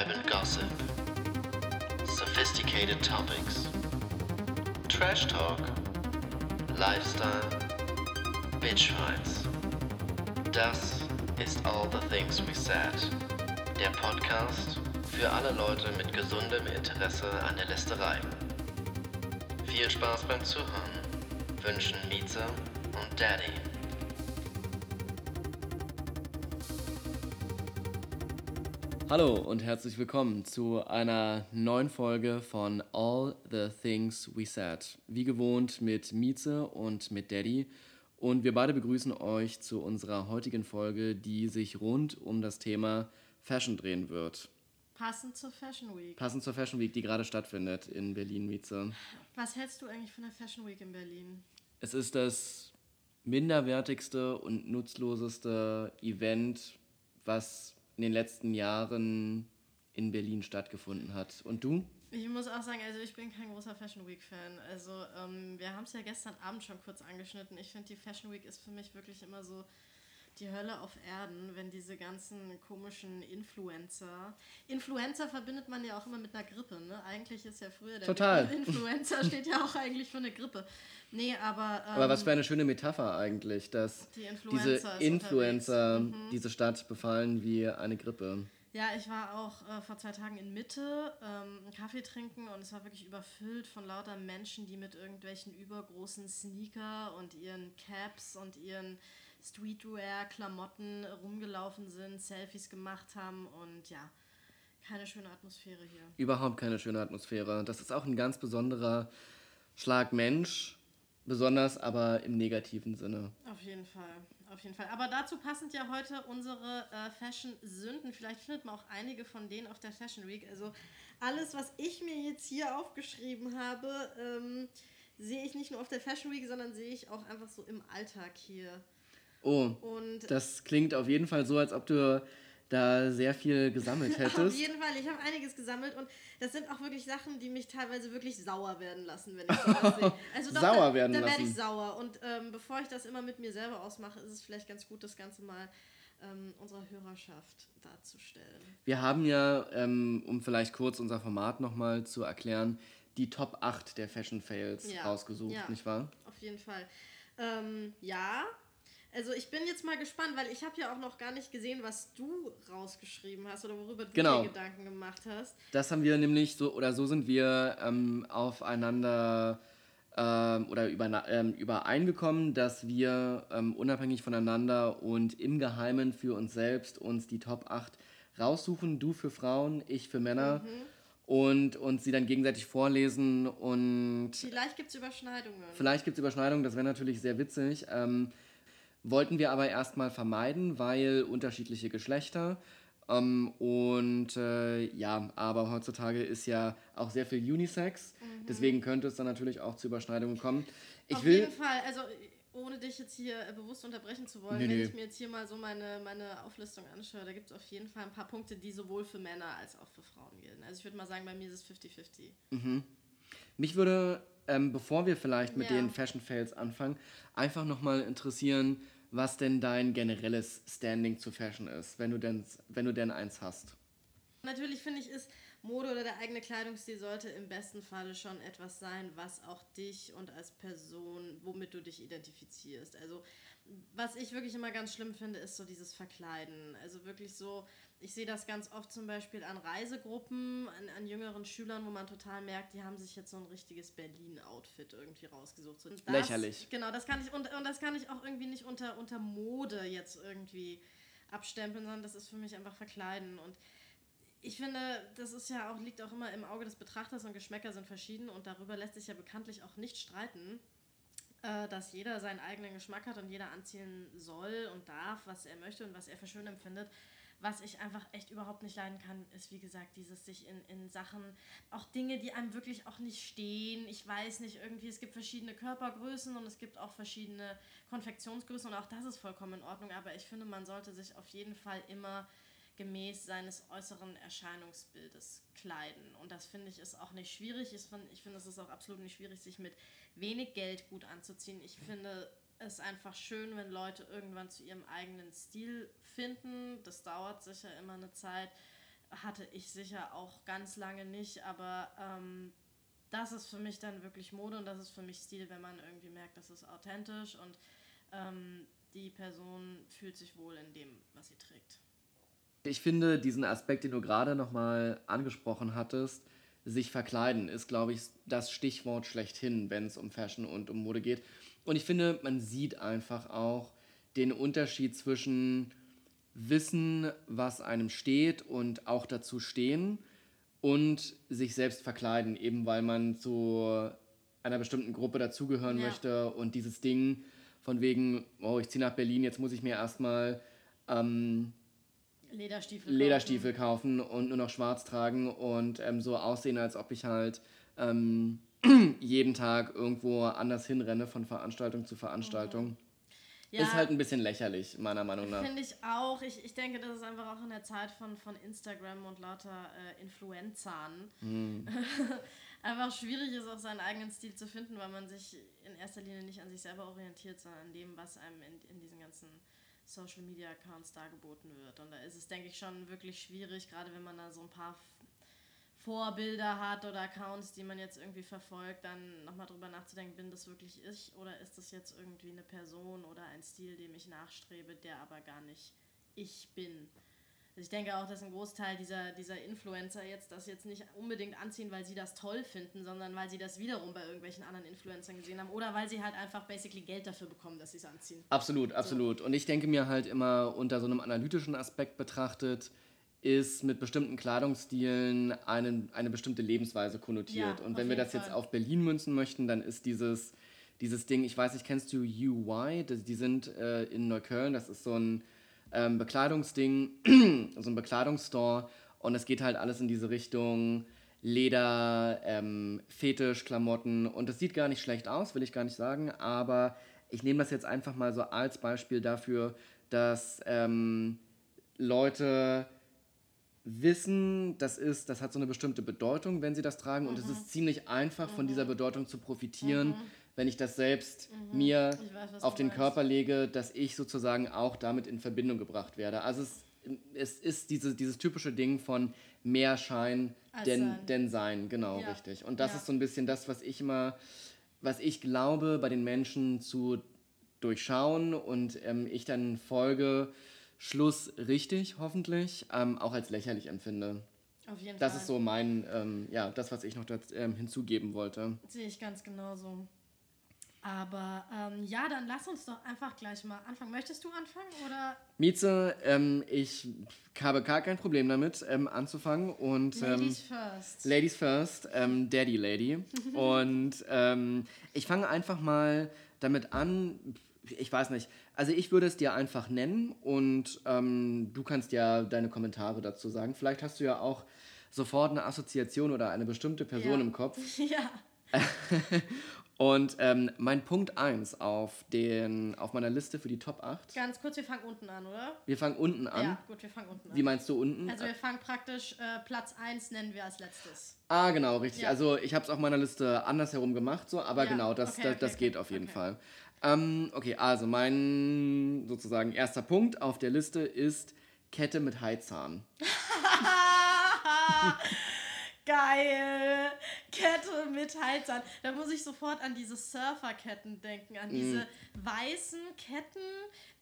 Urban gossip. Sophisticated topics. Trash talk. Lifestyle. Bitch fights. Das ist All the Things We Said. Der Podcast für alle Leute mit gesundem Interesse an der Lästerei. Viel Spaß beim Zuhören. Wünschen Mieze und Daddy. Hallo und herzlich willkommen zu einer neuen Folge von All the Things We Said. Wie gewohnt mit Mieze und mit Daddy. Und wir beide begrüßen euch zu unserer heutigen Folge, die sich rund um das Thema Fashion drehen wird. Passend zur Fashion Week. Passend zur Fashion Week, die gerade stattfindet in Berlin, Mieze. Was hältst du eigentlich von der Fashion Week in Berlin? Es ist das minderwertigste und nutzloseste Event, was in den letzten Jahren in Berlin stattgefunden hat. Und du? Ich muss auch sagen, also ich bin kein großer Fashion Week-Fan. Also ähm, wir haben es ja gestern Abend schon kurz angeschnitten. Ich finde, die Fashion Week ist für mich wirklich immer so die Hölle auf Erden, wenn diese ganzen komischen Influencer. Influencer verbindet man ja auch immer mit einer Grippe, ne? Eigentlich ist ja früher der Total. Influencer steht ja auch eigentlich für eine Grippe. Nee, aber. Ähm, Aber was für eine schöne Metapher eigentlich, dass Die Influencer diese Influencer. Mhm. diese Stadt befallen wie eine Grippe. Ja, ich war auch äh, vor zwei Tagen in Mitte ähm, einen Kaffee trinken und es war wirklich überfüllt von lauter Menschen, die mit irgendwelchen übergroßen Sneaker und ihren Caps und ihren Streetwear-Klamotten rumgelaufen sind, Selfies gemacht haben und ja, keine schöne Atmosphäre hier. Überhaupt keine schöne Atmosphäre. Das ist auch ein ganz besonderer Schlag Mensch, besonders aber im negativen Sinne. Auf jeden Fall, auf jeden Fall. Aber dazu passend ja heute unsere äh, Fashion-Sünden. Vielleicht findet man auch einige von denen auf der Fashion Week. Also alles, was ich mir jetzt hier aufgeschrieben habe, ähm, sehe ich nicht nur auf der Fashion Week, sondern sehe ich auch einfach so im Alltag hier. Oh, Und das klingt auf jeden Fall so, als ob du da sehr viel gesammelt auf hättest. jeden Fall, ich habe einiges gesammelt und das sind auch wirklich Sachen, die mich teilweise wirklich sauer werden lassen, wenn ich sowas sehe. Also doch, Sauer da, werden da werde lassen. ich sauer. Und ähm, bevor ich das immer mit mir selber ausmache, ist es vielleicht ganz gut, das Ganze mal ähm, unserer Hörerschaft darzustellen. Wir haben ja, ähm, um vielleicht kurz unser Format nochmal zu erklären, die Top 8 der Fashion Fails Ja, rausgesucht, ja. nicht wahr? Auf jeden Fall. Ähm, ja, also ich bin jetzt mal gespannt, weil ich habe ja auch noch gar nicht gesehen, was du rausgeschrieben hast oder worüber du Genau. dir Gedanken gemacht hast. Das haben wir nämlich so, oder so sind wir ähm, aufeinander ähm, oder über, ähm, übereingekommen, dass wir ähm, unabhängig voneinander und im Geheimen für uns selbst uns die Top 8 raussuchen. Du für Frauen, ich für Männer. Und uns sie dann gegenseitig vorlesen und Vielleicht gibt es Überschneidungen. Vielleicht gibt es Überschneidungen, das wäre natürlich sehr witzig. Ähm, wollten wir aber erstmal vermeiden, weil unterschiedliche Geschlechter. Ähm, und äh, ja, aber heutzutage ist ja auch sehr viel Unisex. Deswegen könnte es dann natürlich auch zu Überschneidungen kommen. Ich Auf will. jeden Fall, also ohne dich jetzt hier äh, bewusst unterbrechen zu wollen, Nö, wenn nö. ich mir jetzt hier mal so meine, meine Auflistung anschaue, da gibt es auf jeden Fall ein paar Punkte, die sowohl für Männer als auch für Frauen gelten. Also ich würde mal sagen, bei mir ist es 50-50. Mich würde, ähm, bevor wir vielleicht mit Ja. den Fashion Fails anfangen, einfach nochmal interessieren, was denn dein generelles Standing zu Fashion ist, wenn du denn, wenn du denn eins hast. Natürlich finde ich, ist Mode oder der eigene Kleidungsstil sollte im besten Falle schon etwas sein, was auch dich und als Person, womit du dich identifizierst. Also was ich wirklich immer ganz schlimm finde, ist so dieses Verkleiden. Also wirklich so, ich sehe das ganz oft zum Beispiel an Reisegruppen, an, an jüngeren Schülern, wo man total merkt, die haben sich jetzt so ein richtiges Berlin-Outfit irgendwie rausgesucht. So, das, Lächerlich. Genau, das kann ich und, und das kann ich auch irgendwie nicht unter, unter Mode jetzt irgendwie abstempeln, sondern das ist für mich einfach Verkleiden und ich finde, das ist ja auch, liegt auch immer im Auge des Betrachters und Geschmäcker sind verschieden und darüber lässt sich ja bekanntlich auch nicht streiten, äh, dass jeder seinen eigenen Geschmack hat und jeder anziehen soll und darf, was er möchte und was er für schön empfindet. Was ich einfach echt überhaupt nicht leiden kann, ist wie gesagt dieses sich in, in Sachen, auch Dinge, die einem wirklich auch nicht stehen. Ich weiß nicht, irgendwie, es gibt verschiedene Körpergrößen und es gibt auch verschiedene Konfektionsgrößen und auch das ist vollkommen in Ordnung. Aber ich finde, man sollte sich auf jeden Fall immer gemäß seines äußeren Erscheinungsbildes kleiden. Und das finde ich ist auch nicht schwierig. Ich finde, ich finde, es ist auch absolut nicht schwierig, sich mit wenig Geld gut anzuziehen. Ich finde es einfach schön, wenn Leute irgendwann zu ihrem eigenen Stil finden. Das dauert sicher immer eine Zeit. hatte ich sicher auch ganz lange nicht, aber ähm, das ist für mich dann wirklich Mode und das ist für mich Stil, wenn man irgendwie merkt, das ist authentisch und ähm, die Person fühlt sich wohl in dem, was sie trägt. Ich finde, diesen Aspekt, den du gerade nochmal angesprochen hattest, sich verkleiden, ist, glaube ich, das Stichwort schlechthin, wenn es um Fashion und um Mode geht. Und ich finde, man sieht einfach auch den Unterschied zwischen Wissen, was einem steht und auch dazu stehen und sich selbst verkleiden, eben weil man zu einer bestimmten Gruppe dazugehören Ja. möchte und dieses Ding von wegen, oh, ich ziehe nach Berlin, jetzt muss ich mir erstmal ähm, Lederstiefel. Lederstiefel kaufen und nur noch schwarz tragen und ähm, so aussehen, als ob ich halt ähm, jeden Tag irgendwo anders hinrenne von Veranstaltung zu Veranstaltung. Ja, Ist halt ein bisschen lächerlich, meiner Meinung nach. Finde ich auch. Ich, ich denke, das ist einfach auch in der Zeit von, von Instagram und lauter äh, Influencern Hm. einfach schwierig ist, auch seinen eigenen Stil zu finden, weil man sich in erster Linie nicht an sich selber orientiert, sondern an dem, was einem in, in diesen ganzen Social Media Accounts dargeboten wird. Und da ist es, denke ich, schon wirklich schwierig, gerade wenn man da so ein paar Vorbilder hat oder Accounts, die man jetzt irgendwie verfolgt, dann nochmal drüber nachzudenken, bin das wirklich ich oder ist das jetzt irgendwie eine Person oder ein Stil, dem ich nachstrebe, der aber gar nicht ich bin. Also ich denke auch, dass ein Großteil dieser, dieser Influencer jetzt das jetzt nicht unbedingt anziehen, weil sie das toll finden, sondern weil sie das wiederum bei irgendwelchen anderen Influencern gesehen haben oder weil sie halt einfach basically Geld dafür bekommen, dass sie es anziehen. Absolut, absolut. Und ich denke mir halt immer unter so einem analytischen Aspekt betrachtet, ist mit bestimmten Kleidungsstilen eine, eine bestimmte Lebensweise konnotiert. Ja, Und wenn wir das jetzt Fall. auf Berlin münzen möchten, dann ist dieses, dieses Ding, ich weiß nicht, kennst du UY? Das, die sind äh, in Neukölln, das ist so ein ähm, Bekleidungsding, so ein Bekleidungsstore. Und es geht halt alles in diese Richtung Leder, ähm, Fetisch, Klamotten. Und das sieht gar nicht schlecht aus, will ich gar nicht sagen. Aber ich nehme das jetzt einfach mal so als Beispiel dafür, dass ähm, Leute wissen, das ist, das hat so eine bestimmte Bedeutung, wenn sie das tragen. Und es ist ziemlich einfach, von dieser Bedeutung zu profitieren, wenn ich das selbst mir Ich weiß, auf den meinst. Körper lege, dass ich sozusagen auch damit in Verbindung gebracht werde. Also es, es ist diese, dieses typische Ding von mehr Schein Als denn Sein. denn sein, genau, Ja. richtig. Und das Ja. ist so ein bisschen das, was ich immer, was ich glaube, bei den Menschen zu durchschauen und ähm, ich dann folge, Schluss richtig, hoffentlich, ähm, auch als lächerlich empfinde. Auf jeden Das Fall. ist so mein, ähm, ja, das, was ich noch dort, ähm, hinzugeben wollte. Sehe ich ganz genauso. Aber ähm, ja, dann lass uns doch einfach gleich mal anfangen. Möchtest du anfangen oder Mieze, ähm, ich habe gar kein Problem damit, ähm, anzufangen und Ladies first? Ladies first, Daddy Lady. und ich fange einfach mal damit an. Ich weiß nicht. Also ich würde es dir einfach nennen und ähm, du kannst ja deine Kommentare dazu sagen. Vielleicht hast du ja auch sofort eine Assoziation oder eine bestimmte Person Ja. im Kopf. ja. Und ähm, mein Punkt 1 auf, den, auf meiner Liste für die Top 8. Ganz kurz, wir fangen unten an, oder? Wir fangen unten an. Ja, gut, wir fangen unten an. Wie meinst du unten? Also wir fangen praktisch, äh, Platz 1 nennen wir als letztes. Ah, genau, richtig. Ja. Also ich habe es auf meiner Liste andersherum gemacht, so, aber Ja, genau, das, okay, das, okay, das geht okay, auf jeden. Fall. Ähm, okay, also mein sozusagen erster Punkt auf der Liste ist Kette mit Heizahn. Geil! Kette mit Halsern. Da muss ich sofort an diese Surferketten denken, an diese weißen Ketten,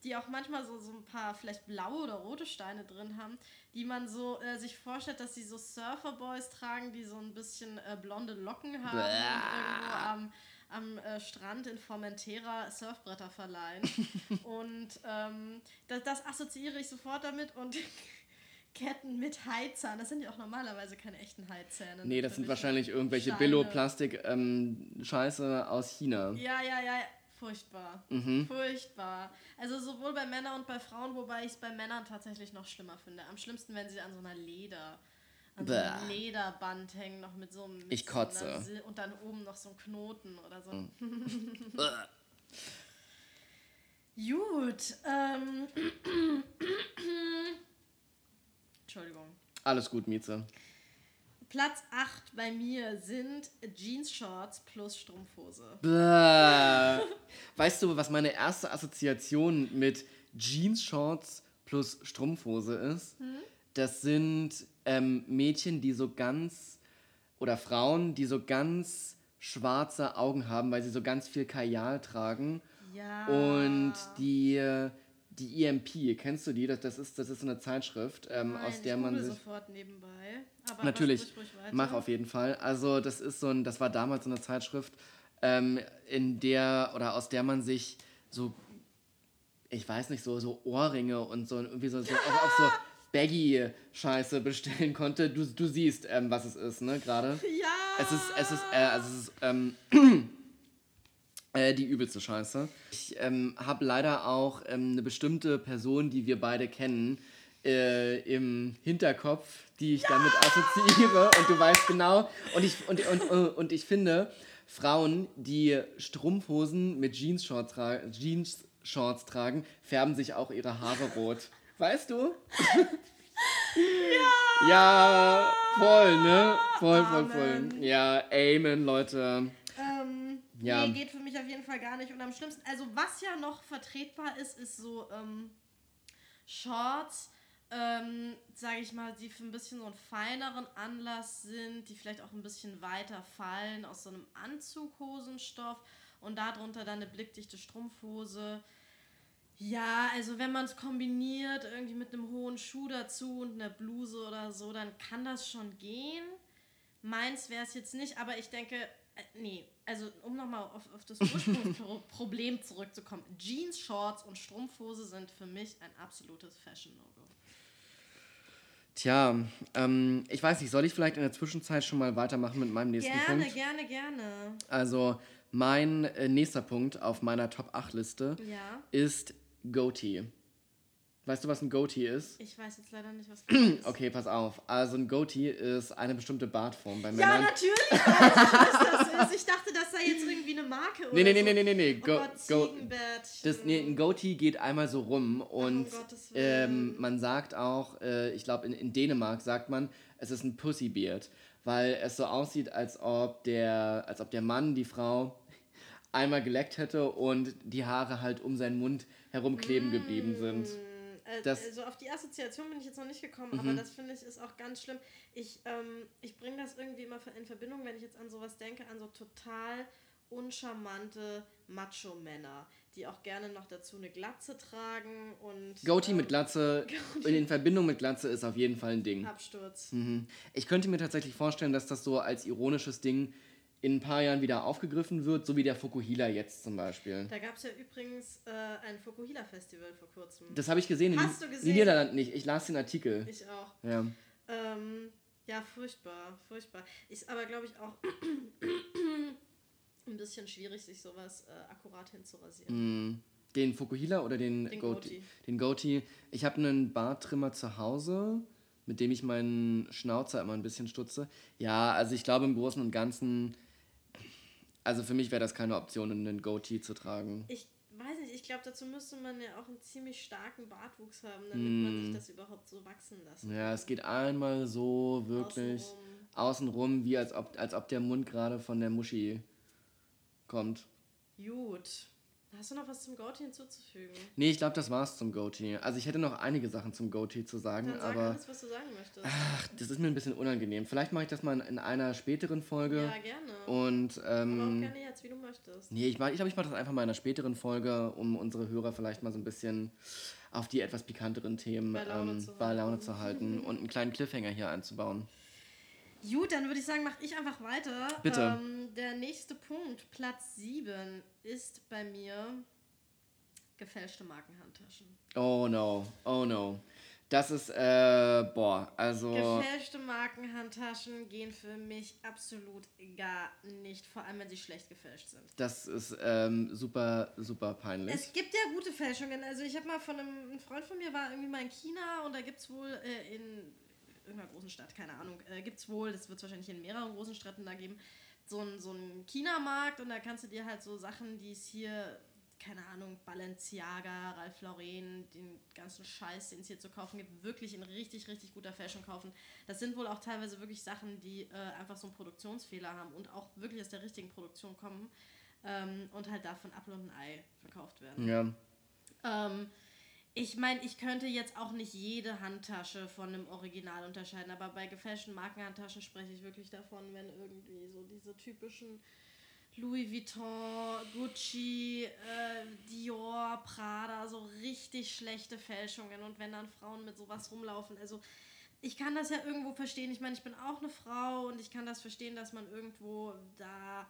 die auch manchmal so, so ein paar vielleicht blaue oder rote Steine drin haben, die man so äh, sich vorstellt, dass sie so Surferboys tragen, die so ein bisschen äh, blonde Locken haben und irgendwo am, am äh, Strand in Formentera Surfbretter verleihen. und ähm, das, das assoziiere ich sofort damit und Ketten mit Heizern. Das sind ja auch normalerweise keine echten Heizzähne. Nee, das sind wahrscheinlich irgendwelche. Billo-Plastik-Scheiße aus China. Ja, ja, ja. Furchtbar. Mhm. Furchtbar. Also sowohl bei Männern und bei Frauen, wobei ich es bei Männern tatsächlich noch schlimmer finde. Am schlimmsten, wenn sie an so einer Leder, so einem Bäh. Lederband hängen, noch mit so einem. Ich so kotze. Sil- und dann oben noch so ein Knoten oder so. Gut. Ähm. Entschuldigung. Alles gut, Mieze. Platz 8 bei mir sind Jeans-Shorts plus Strumpfhose. Weißt du, was meine erste Assoziation mit Jeans-Shorts plus Strumpfhose ist? Das sind ähm, Mädchen, die so ganz, oder Frauen, die so ganz schwarze Augen haben, weil sie so ganz viel Kajal tragen. Ja. Und die, die EMP, kennst du die? Das, das, ist, das ist so eine Zeitschrift, ähm, Nein, aus der ich man sich. sofort nebenbei. Aber Natürlich, mach auf jeden Fall. Also das ist so ein, das war damals so eine Zeitschrift, ähm, in der oder aus der man sich so, ich weiß nicht, so, so Ohrringe und so irgendwie so, so auch, auch so Baggy-Scheiße bestellen konnte. Du, du siehst, ähm, was es ist, ne, gerade. Ja. Es ist, es ist, äh, also es ist, ähm, äh, die übelste Scheiße. Ich ähm, habe leider auch ähm, eine bestimmte Person, die wir beide kennen, äh, im Hinterkopf, die ich damit assoziiere. Und du weißt genau. Und ich, und, und, und, und ich finde, Frauen, die Strumpfhosen mit Jeans-Shorts tra Jeans -Shorts tragen, färben sich auch ihre Haare rot. Weißt du? ja! Ja, voll, ne? Voll, voll, voll. Amen. Ja, Amen, Leute. Ähm, Ja. Nee, geht für mich auf jeden Fall gar nicht. Und am schlimmsten, also was ja noch vertretbar ist, ist so ähm, Shorts, ähm, sage ich mal, die für ein bisschen so einen feineren Anlass sind, die vielleicht auch ein bisschen weiter fallen aus so einem Anzughosenstoff und darunter dann eine blickdichte Strumpfhose. Ja, also wenn man es kombiniert, irgendwie mit einem hohen Schuh dazu und einer Bluse oder so, dann kann das schon gehen. Meins wäre es jetzt nicht, aber ich denke, äh, nee, also um nochmal auf, auf das Ursprungsproblem zurückzukommen. Jeans, Shorts und Strumpfhose sind für mich ein absolutes Fashion-No-Go. Tja, ähm, ich weiß nicht, soll ich vielleicht in der Zwischenzeit schon mal weitermachen mit meinem nächsten Gerne, Punkt? gerne, gerne. Also, mein äh, nächster Punkt auf meiner Top-8-Liste Ja, ist Goatee. Weißt du, was ein Goatee ist? ich weiß jetzt leider nicht, was das ist. Okay, pass auf. Also ein Goatee ist eine bestimmte Bartform bei Ja, Männern. natürlich weiß ich, was das ist. Ich dachte, das sei jetzt irgendwie eine Marke oder Nee, nee, nee, so. nee, nee, nee, nee. Oh Go, Gott, go, Ziegenbärtchen. das, nee, ein Goatee geht einmal so rum und Gottes Willen. ähm, man sagt auch, äh, ich glaube in, in Dänemark sagt man, es ist ein Pussybeard, weil es so aussieht, als ob der, als ob der Mann die Frau einmal geleckt hätte und die Haare halt um seinen Mund herum kleben geblieben sind. Äh, Das- also auf die Assoziation bin ich jetzt noch nicht gekommen, Mhm. aber das finde ich ist auch ganz schlimm. Ich, ähm, ich bringe das irgendwie immer in Verbindung, wenn ich jetzt an sowas denke, an so total uncharmante Macho-Männer, die auch gerne noch dazu eine Glatze tragen und Goatee ähm, mit Glatze, in Verbindung mit Glatze ist auf jeden Fall ein Ding. Absturz. Mhm. Ich könnte mir tatsächlich vorstellen, dass das so als ironisches Ding in ein paar Jahren wieder aufgegriffen wird, so wie der Fukuhila jetzt zum Beispiel. Da gab es ja übrigens äh, ein Fukuhila-Festival vor kurzem. Das habe ich gesehen. in Hast den- du In gesehen? den Niederlanden nicht. Ich las den Artikel. ich auch. Ja. Ähm, ja, furchtbar, furchtbar. Ist aber, glaube ich, auch ein bisschen schwierig, sich sowas äh, akkurat hinzurasieren. Mhm. Den Fukuhila oder den, Den Goatee? Goatee. Den Goatee. Ich habe einen Barttrimmer zu Hause, mit dem ich meinen Schnauzer immer ein bisschen stutze. Ja, also ich glaube im Großen und Ganzen, also für mich wäre das keine Option, einen Goatee zu tragen. Ich weiß nicht, ich glaube, dazu müsste man ja auch einen ziemlich starken Bartwuchs haben, damit man sich das überhaupt so wachsen lassen Mm. Ja, es geht einmal so wirklich Außenrum. außenrum, wie als ob, als ob der Mund gerade von der Muschi kommt. Gut. Hast du noch was zum Goatee hinzuzufügen? Nee, ich glaube, das war's zum Goatee. Also ich hätte noch einige Sachen zum Goatee zu sagen, Dann sag aber alles, was du sagen möchtest. ach, das ist mir ein bisschen unangenehm. Vielleicht mache ich das mal in einer späteren Folge. ja, gerne. Und Aber auch ähm, gerne jetzt, wie du möchtest. nee, ich, mach- ich glaube, ich mache das einfach mal in einer späteren Folge, um unsere Hörer vielleicht mal so ein bisschen auf die etwas pikanteren Themen Bei Laune ähm, zu bei Laune halten. zu halten und einen kleinen Cliffhanger hier einzubauen. Gut, dann würde ich sagen, mache ich einfach weiter. Bitte. Ähm, der nächste Punkt, Platz 7, ist bei mir gefälschte Markenhandtaschen. Oh no, oh no. Das ist, äh, boah, also. Gefälschte Markenhandtaschen gehen für mich absolut gar nicht, vor allem wenn sie schlecht gefälscht sind. Das ist ähm, super, super peinlich. Es gibt ja gute Fälschungen. Also ich habe mal von einem ein Freund von mir war irgendwie mal in China und da gibt es wohl äh, in irgendeiner großen Stadt, keine Ahnung, äh, gibt es wohl, das wird es wahrscheinlich in mehreren großen Städten da geben, so einen so einen China-Markt und da kannst du dir halt so Sachen, die es hier, keine Ahnung, Balenciaga, Ralph Lauren, den ganzen Scheiß, den es hier zu kaufen gibt, wirklich in richtig, richtig guter Fashion kaufen. Das sind wohl auch teilweise wirklich Sachen, die äh, einfach so einen Produktionsfehler haben und auch wirklich aus der richtigen Produktion kommen ähm, und halt davon Apfel und ein Ei verkauft werden. ja. Ähm, ich meine, ich könnte jetzt auch nicht jede Handtasche von einem Original unterscheiden, aber bei gefälschten Markenhandtaschen spreche ich wirklich davon, wenn irgendwie so diese typischen Louis Vuitton, Gucci, äh, Dior, Prada, so richtig schlechte Fälschungen und wenn dann Frauen mit sowas rumlaufen, also ich kann das ja irgendwo verstehen. Ich meine, ich bin auch eine Frau und ich kann das verstehen, dass man irgendwo da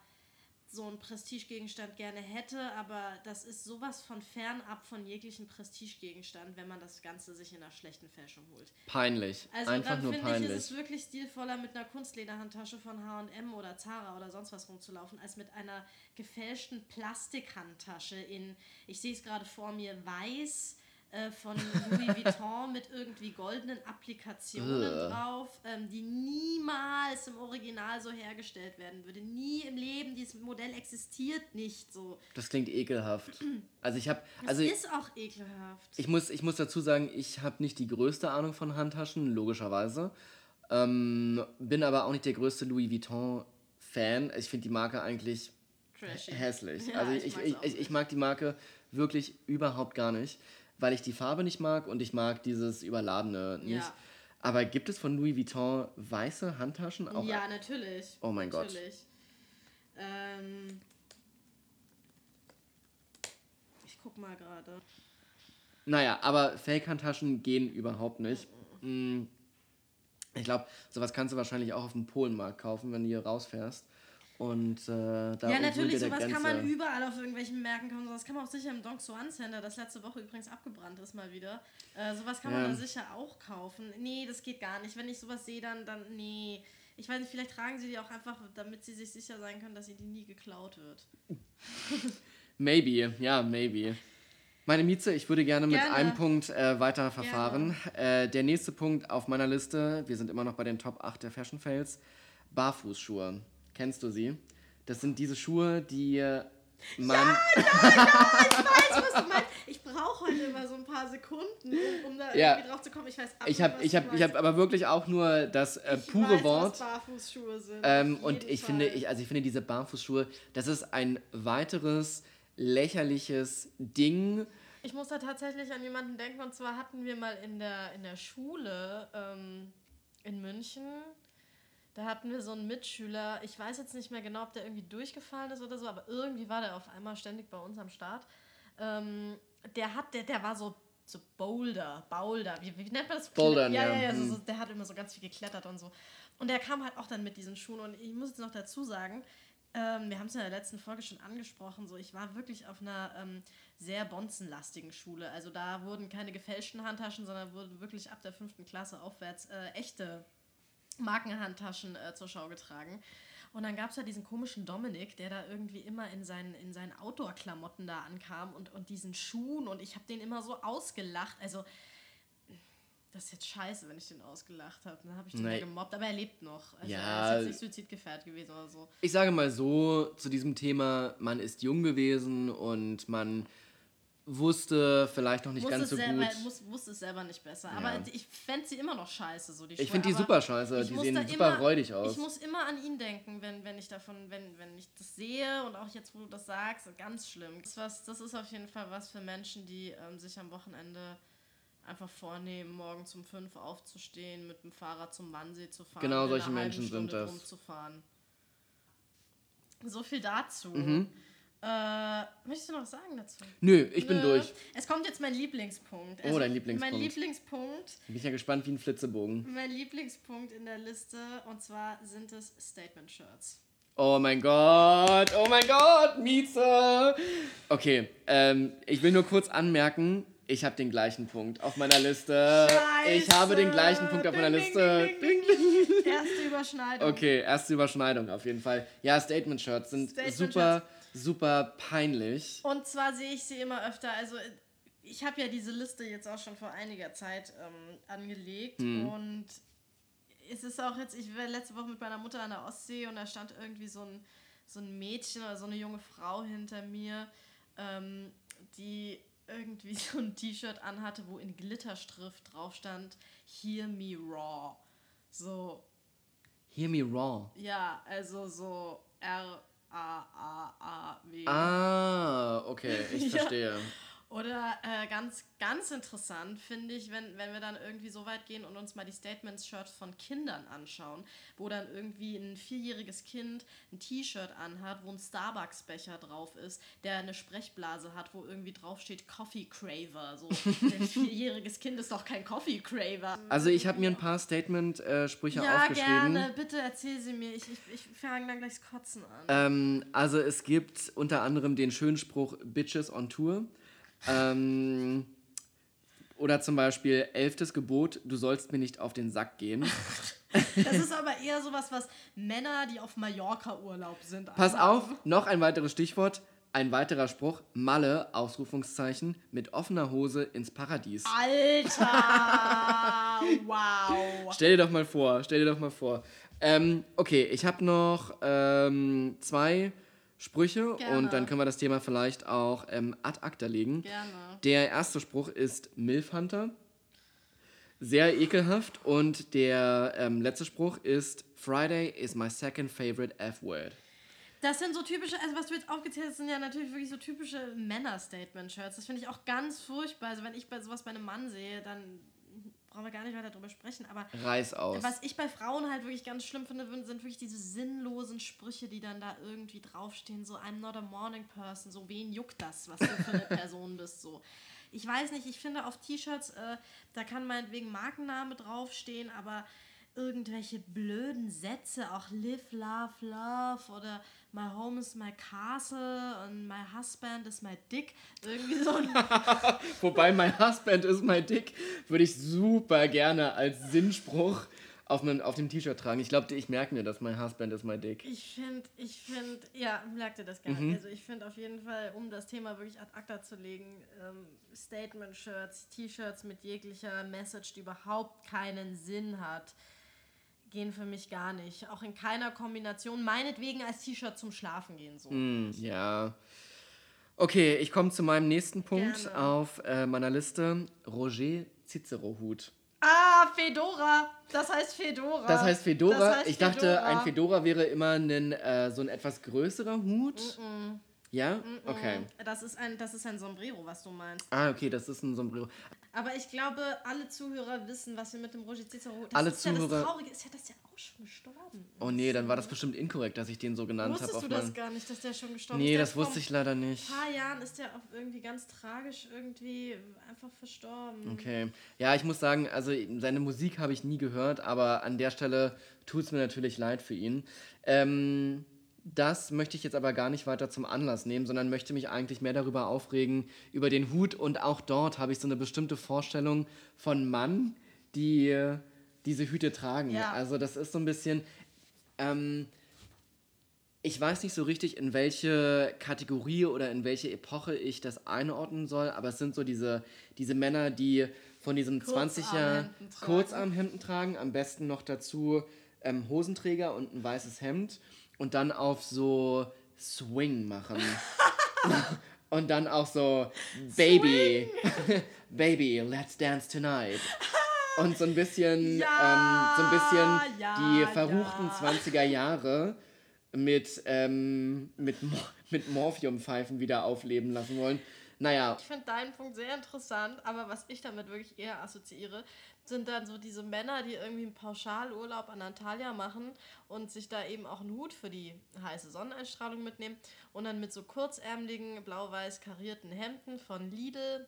so einen Prestigegegenstand gerne hätte, aber das ist sowas von fernab von jeglichen Prestigegegenstand, wenn man das Ganze sich in einer schlechten Fälschung holt. Peinlich. Also Einfach dann finde ich, ist es wirklich stilvoller, mit einer Kunstlederhandtasche von H&M oder Zara oder sonst was rumzulaufen, als mit einer gefälschten Plastikhandtasche in, ich sehe es gerade vor mir, weiß äh, von Louis Vuitton mit irgendwie goldenen Applikationen drauf, ähm, die niemals im Original so hergestellt werden würde. Nie im Leben, dieses Modell existiert nicht so. das klingt ekelhaft. Also ich habe, Das also ist auch ekelhaft. ich muss, ich muss dazu sagen, ich habe nicht die größte Ahnung von Handtaschen, logischerweise. Ähm, bin aber auch nicht der größte Louis Vuitton-Fan. Ich finde die Marke eigentlich Trashy. hässlich. Ja, also ich ich, ich, ich, mag die Marke wirklich überhaupt gar nicht, weil ich die Farbe nicht mag und ich mag dieses Überladene nicht. Ja. Aber gibt es von Louis Vuitton weiße Handtaschen? Auch ja, natürlich. Oh mein Gott. natürlich. Ähm, ich guck mal gerade. Naja, aber Fake-Handtaschen gehen überhaupt nicht. Mm. Ich glaube, sowas kannst du wahrscheinlich auch auf dem Polenmarkt kaufen, wenn du hier rausfährst. Und äh, da ja, natürlich, sowas Grenze. kann man überall auf irgendwelchen Märkten kaufen. Sowas kann man auch sicher im Dong Suan Center, das letzte Woche übrigens abgebrannt ist mal wieder. Äh, sowas kann man Ja. da sicher auch kaufen. Nee, das geht gar nicht. Wenn ich sowas sehe, dann, dann, nee. Ich weiß nicht, vielleicht tragen sie die auch einfach, damit sie sich sicher sein können, dass sie die nie geklaut wird. Maybe, ja, maybe. Meine Mieze, ich würde gerne mit Gerne. einem Punkt äh, weiter verfahren. Äh, der nächste Punkt auf meiner Liste, wir sind immer noch bei den Top 8 der Fashion Fails, Barfußschuhe. Kennst du sie? Das sind diese Schuhe, die man... Ich weiß, was du meinst. Ich brauche heute immer so ein paar Sekunden, um, um da Ja. irgendwie drauf zu kommen. Ich weiß absolut, Ich habe ich hab, ich hab aber wirklich auch nur das äh, Ich pure weiß, Wort. Was Barfußschuhe sind. Ähm, und ich Fall. finde, ich, also ich finde diese Barfußschuhe, das ist ein weiteres lächerliches Ding. Ich muss da tatsächlich an jemanden denken, und zwar hatten wir mal in der, in der Schule ähm, in München, da hatten wir so einen Mitschüler, ich weiß jetzt nicht mehr genau, ob der irgendwie durchgefallen ist oder so, aber irgendwie war der auf einmal ständig bei uns am Start. Ähm, der hat, der, der war so, so Boulder, Boulder, wie, wie nennt man das? Bouldern, ja. ja. Ja, ja, so, so, der hat immer so ganz viel geklettert und so. Und der kam halt auch dann mit diesen Schuhen und ich muss jetzt noch dazu sagen, ähm, wir haben es ja in der letzten Folge schon angesprochen, so ich war wirklich auf einer ähm, sehr bonzenlastigen Schule. Also da wurden keine gefälschten Handtaschen, sondern wurden wirklich ab der fünften Klasse aufwärts äh, echte Markenhandtaschen äh, zur Schau getragen. Und dann gab es ja diesen komischen Dominik, der da irgendwie immer in seinen, in seinen Outdoor-Klamotten da ankam und, und diesen Schuhen und ich habe den immer so ausgelacht. Also, das ist jetzt scheiße, wenn ich den ausgelacht habe. Dann habe ich den Nee. ja gemobbt, aber er lebt noch. Also, Ja. er ist jetzt nicht suizidgefährdet gewesen oder so. Ich sage mal so zu diesem Thema, man ist jung gewesen und man wusste vielleicht noch nicht Muss ganz so selber, gut. muss, wusste es selber nicht besser. Ja. Aber ich fände sie immer noch scheiße, so die Ich Schuhe, finde die super scheiße, ich die sehen super immer- räudig aus. Ich muss immer an ihn denken, wenn, wenn ich davon, wenn, wenn ich das sehe und auch jetzt, wo du das sagst, ganz schlimm. Das, ist was, das ist auf jeden Fall was für Menschen, die ähm, sich am Wochenende einfach vornehmen, morgen um fünf aufzustehen, mit dem Fahrrad zum Wannsee zu fahren. Genau solche Menschen sind Stunde das. Rumzufahren. So viel dazu. Mhm. Äh, möchtest du noch was sagen dazu? Nö, ich bin Nö. durch. Es kommt jetzt mein Lieblingspunkt. Oh, dein Lieblingspunkt. Mein Lieblingspunkt, Bin ich ja gespannt wie ein Flitzebogen. mein Lieblingspunkt in der Liste und zwar sind es Statement-Shirts. Oh mein Gott, oh mein Gott, Mieze. Okay, ähm, ich will nur kurz anmerken, ich habe den gleichen Punkt auf meiner Liste. Ich habe den gleichen Punkt auf meiner Ding, Liste. ding, ding, ding, ding. Erste Überschneidung. Okay, erste Überschneidung auf jeden Fall. Ja, Statement-Shirts sind Statement-Shirts. super, super peinlich. Und zwar sehe ich sie immer öfter. Also ich habe ja diese Liste jetzt auch schon vor einiger Zeit ähm, angelegt Hm. und es ist auch jetzt, ich war letzte Woche mit meiner Mutter an der Ostsee und da stand irgendwie so ein, so ein Mädchen oder so eine junge Frau hinter mir, ähm, die irgendwie so ein T-Shirt anhatte, wo in Glitterschrift drauf stand, Hear me raw. So, Hear me raw. ja, also so R-A-A-A-W. Ah, okay, ich Ja. verstehe. Oder äh, ganz, ganz interessant finde ich, wenn, wenn wir dann irgendwie so weit gehen und uns mal die Statements-Shirts von Kindern anschauen, wo dann irgendwie ein vierjähriges Kind ein T-Shirt anhat, wo ein Starbucks-Becher drauf ist, der eine Sprechblase hat, wo irgendwie draufsteht Coffee Craver. So, ein vierjähriges Kind ist doch kein Coffee Craver. Also ich habe mir ein paar Statement-Sprüche Ja, aufgeschrieben. gerne. Bitte erzähl sie mir. Ich, ich, ich fange dann gleich das Kotzen an. Ähm, also es gibt unter anderem den schönen Spruch Bitches on Tour. Ähm, oder zum Beispiel elftes Gebot, du sollst mir nicht auf den Sack gehen. Das ist aber eher sowas, was Männer, die auf Mallorca Urlaub sind. Pass anhaben. auf, noch ein weiteres Stichwort. Ein weiterer Spruch, Malle, Ausrufungszeichen, mit offener Hose ins Paradies. Alter! wow! Stell dir doch mal vor, stell dir doch mal vor. Ähm, okay, ich habe noch ähm, zwei Sprüche Gerne. und dann können wir das Thema vielleicht auch ähm, ad acta legen. Gerne. Der erste Spruch ist Milf Hunter. Sehr ekelhaft. Und der ähm, letzte Spruch ist Friday is my second favorite F-Word. Das sind so typische, also was du jetzt aufgezählt hast, sind ja natürlich wirklich so typische Männer-Statement-Shirts. Das finde ich auch ganz furchtbar. Also wenn ich bei sowas bei einem Mann sehe, dann brauchen wir gar nicht weiter drüber sprechen. Aber Reiß aus. was ich bei Frauen halt wirklich ganz schlimm finde, sind wirklich diese sinnlosen Sprüche, die dann da irgendwie draufstehen. So, I'm not a morning person. So, wen juckt das, was du für eine Person bist? So. Ich weiß nicht, ich finde auf T-Shirts, äh, da kann meinetwegen Markenname draufstehen, aber irgendwelche blöden Sätze, auch live, love, love oder my home is my castle und my husband is my dick. Irgendwie so ein Wobei mein Husband ist my dick, würde ich super gerne als Sinnspruch auf, mein, auf dem T-Shirt tragen. Ich glaube, ich merke mir das, my husband is my dick. Ich finde, ich finde, ja, merkt ihr das gar nicht. Also ich finde auf jeden Fall, um das Thema wirklich ad acta zu legen, ähm, Statement-Shirts, T-Shirts mit jeglicher Message, die überhaupt keinen Sinn hat, gehen für mich gar nicht. Auch in keiner Kombination. Meinetwegen als T-Shirt zum Schlafen gehen so. Hm, ja. Okay, ich komme zu meinem nächsten Punkt Gerne. auf äh, meiner Liste. Roger Cicero-Hut. Ah, Fedora! Das heißt Fedora. Das heißt Fedora. Das heißt ich dachte, ein Fedora wäre immer ein, äh, so ein etwas größerer Hut. Ja? Okay. Das ist, ein, das ist ein Sombrero, was du meinst. Ah, okay, das ist ein Sombrero. Aber ich glaube, alle Zuhörer wissen, was wir mit dem Roger Cicero... Das Alle ist Ja Zuhörer- das Traurige ist ja, dass der auch schon gestorben ist. Oh nee, dann war das bestimmt inkorrekt, dass ich den so genannt habe. Wusstest du das gar nicht, dass der schon gestorben ist? Nee, das vor wusste ich leider nicht. ein paar Jahren ist der auch irgendwie ganz tragisch irgendwie einfach verstorben. Okay. Ja, ich muss sagen, also seine Musik habe ich nie gehört, aber an der Stelle tut es mir natürlich leid für ihn. Ähm, das möchte ich jetzt aber gar nicht weiter zum Anlass nehmen, sondern möchte mich eigentlich mehr darüber aufregen, über den Hut. Und auch dort habe ich so eine bestimmte Vorstellung von Mann, die äh, diese Hüte tragen. Ja. Also das ist so ein bisschen... Ähm, ich weiß nicht so richtig, in welche Kategorie oder in welche Epoche ich das einordnen soll, aber es sind so diese, diese Männer, die von diesem 20er Kurzarmhemden tragen. Kurzarmhemden tragen, am besten noch dazu ähm, Hosenträger und ein weißes Hemd und dann auf so Swing machen. und dann auch so Baby, Baby, let's dance tonight. Und so ein bisschen, Ja, ähm, so ein bisschen ja, die verruchten ja. 20er Jahre mit, ähm, mit, Mo- mit Morphiumpfeifen wieder aufleben lassen wollen. Naja, Ich finde deinen Punkt sehr interessant, aber was ich damit wirklich eher assoziiere, sind dann so diese Männer, die irgendwie einen Pauschalurlaub an Antalya machen und sich da eben auch einen Hut für die heiße Sonneneinstrahlung mitnehmen und dann mit so kurzärmeligen, blau-weiß karierten Hemden von Lidl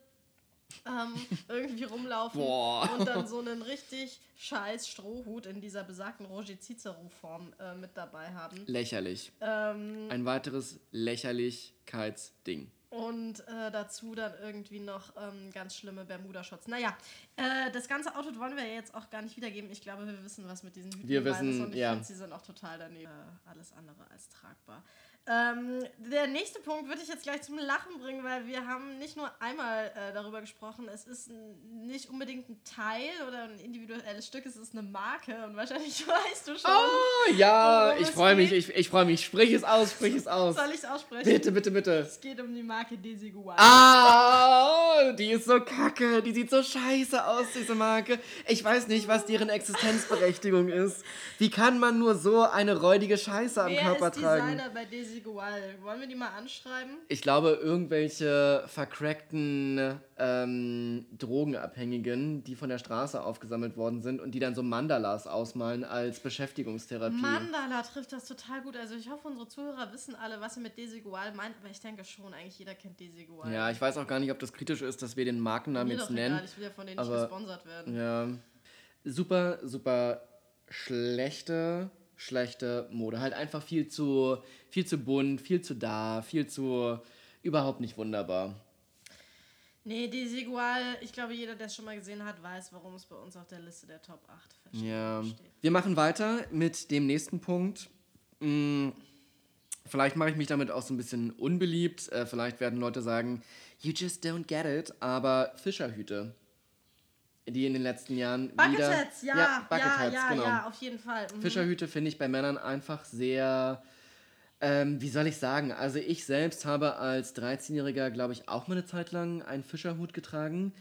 ähm, irgendwie rumlaufen Boah. und dann so einen richtig scheiß Strohhut in dieser besagten Roger Cicero-Form äh, mit dabei haben. lächerlich. Ähm, Ein weiteres Lächerlichkeitsding. Und äh, dazu dann irgendwie noch ähm, ganz schlimme Bermuda-Shots. Naja, äh, das ganze Outfit wollen wir ja jetzt auch gar nicht wiedergeben. Ich glaube, wir wissen, was mit diesen Hüten Wir gemeint ist wissen, und ich ja. finde, sie sind auch total daneben. Äh, alles andere als tragbar. Ähm, der nächste Punkt würde ich jetzt gleich zum Lachen bringen, weil wir haben nicht nur einmal äh, darüber gesprochen, es ist nicht unbedingt ein Teil oder ein individuelles Stück, es ist eine Marke und wahrscheinlich weißt du schon. Oh ja, ich freue mich, ich, ich freue mich. Sprich es aus, sprich es aus. Soll ich es aussprechen? Bitte, bitte, bitte. Es geht um die Marke Desigual. Ah, die ist so kacke, die sieht so scheiße aus, diese Marke. Ich weiß nicht, was deren Existenzberechtigung ist. Wie kann man nur so eine räudige Scheiße am Wer Körper ist tragen? Designer bei Desigual? Desigual? Wollen wir die mal anschreiben? Ich glaube, irgendwelche vercrackten ähm, Drogenabhängigen, die von der Straße aufgesammelt worden sind und die dann so Mandalas ausmalen als Beschäftigungstherapie. Mandala trifft das total gut. Also ich hoffe, unsere Zuhörer wissen alle, was ihr mit Desigual meint, aber ich denke schon, eigentlich jeder kennt Desigual. Ja, ich weiß auch gar nicht, ob das kritisch ist, dass wir den Markennamen Mir jetzt doch nennen. egal, ich will ja von denen aber- nicht gesponsert werden. Ja. Super, super schlechte, schlechte Mode. Halt einfach viel zu, viel zu bunt, viel zu da, viel zu überhaupt nicht wunderbar. Nee, Desigual, ich glaube, jeder, der es schon mal gesehen hat, weiß, warum es bei uns auf der Liste der Top 8 Fashion Ja. steht. Wir machen weiter mit dem nächsten Punkt. Mm, Vielleicht mache ich mich damit auch so ein bisschen unbeliebt. Äh, vielleicht werden Leute sagen, you just don't get it. Aber Fischerhüte, die in den letzten Jahren wieder... Bucketheads, ja, ja, Bucketheads, ja, genau. ja, auf jeden Fall. Mhm. Fischerhüte finde ich bei Männern einfach sehr, ähm, wie soll ich sagen, also ich selbst habe als 13-Jähriger, glaube ich, auch mal eine Zeit lang einen Fischerhut getragen.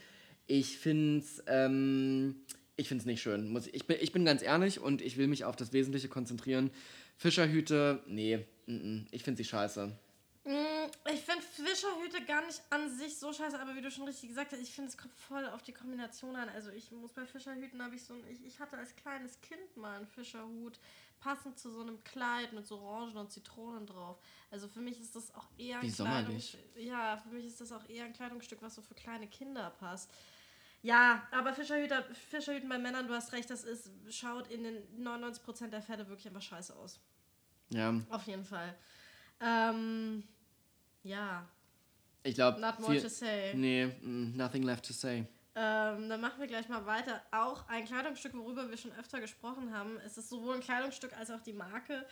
Ich finde es ähm, ich find's nicht schön. Muss, ich, bin, ich bin ganz ehrlich und ich will mich auf das Wesentliche konzentrieren. Fischerhüte, nee, mm, mm, ich finde sie scheiße. Mm, Ich finde Fischerhüte gar nicht an sich so scheiße, aber wie du schon richtig gesagt hast, ich finde es kommt voll auf die Kombination an. Also ich muss bei Fischerhüten habe ich so ein, ich, ich hatte als kleines Kind mal einen Fischerhut, passend zu so einem Kleid mit so Orangen und Zitronen drauf. Also für mich ist das auch eher ein Wie sommerlich. Ja, für mich ist das auch eher ein Kleidungsstück, was so für kleine Kinder passt. Ja, aber Fischerhüter, Fischerhüten bei Männern, du hast recht, das ist, schaut in den 99% der Fälle wirklich einfach scheiße aus. Ja, Auf jeden Fall. Ähm, ja, ich glaube... not more to say. Nee, mm, nothing left to say. Ähm, dann machen wir gleich mal weiter. Auch ein Kleidungsstück, worüber wir schon öfter gesprochen haben. Es ist sowohl ein Kleidungsstück als auch die Marke.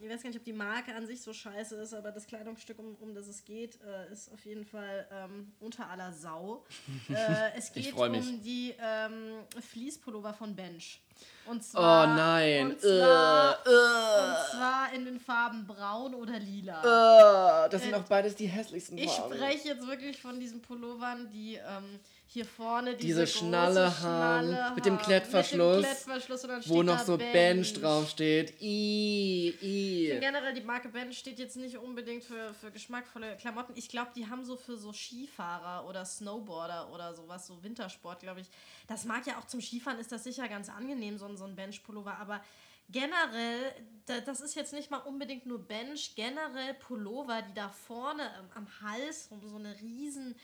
Ich weiß gar nicht, ob die Marke an sich so scheiße ist, aber das Kleidungsstück, um, um das es geht, äh, ist auf jeden Fall ähm, unter aller Sau. äh, es Ich geht um die ähm, Fließpullover von Bench. Und zwar, Oh nein. Und zwar, äh, und zwar in den Farben braun oder lila. äh, das sind Äh, auch beides die hässlichsten Ich Farben. spreche jetzt wirklich von diesen Pullovern, die ähm, hier vorne Diese diese, große Schnalle haben, Schnalle mit dem Klettverschluss, mit dem Klettverschluss wo noch so Bench draufsteht. I, finde I. Generell, die Marke Bench steht jetzt nicht unbedingt für, für geschmackvolle Klamotten. Ich glaube, die haben so für so Skifahrer oder Snowboarder oder sowas, so Wintersport, glaube ich. Das mag ja auch zum Skifahren, ist das sicher ganz angenehm, so ein, so ein Bench-Pullover, aber generell, da, das ist jetzt nicht mal unbedingt nur Bench, generell Pullover, die da vorne am Hals rum so eine riesen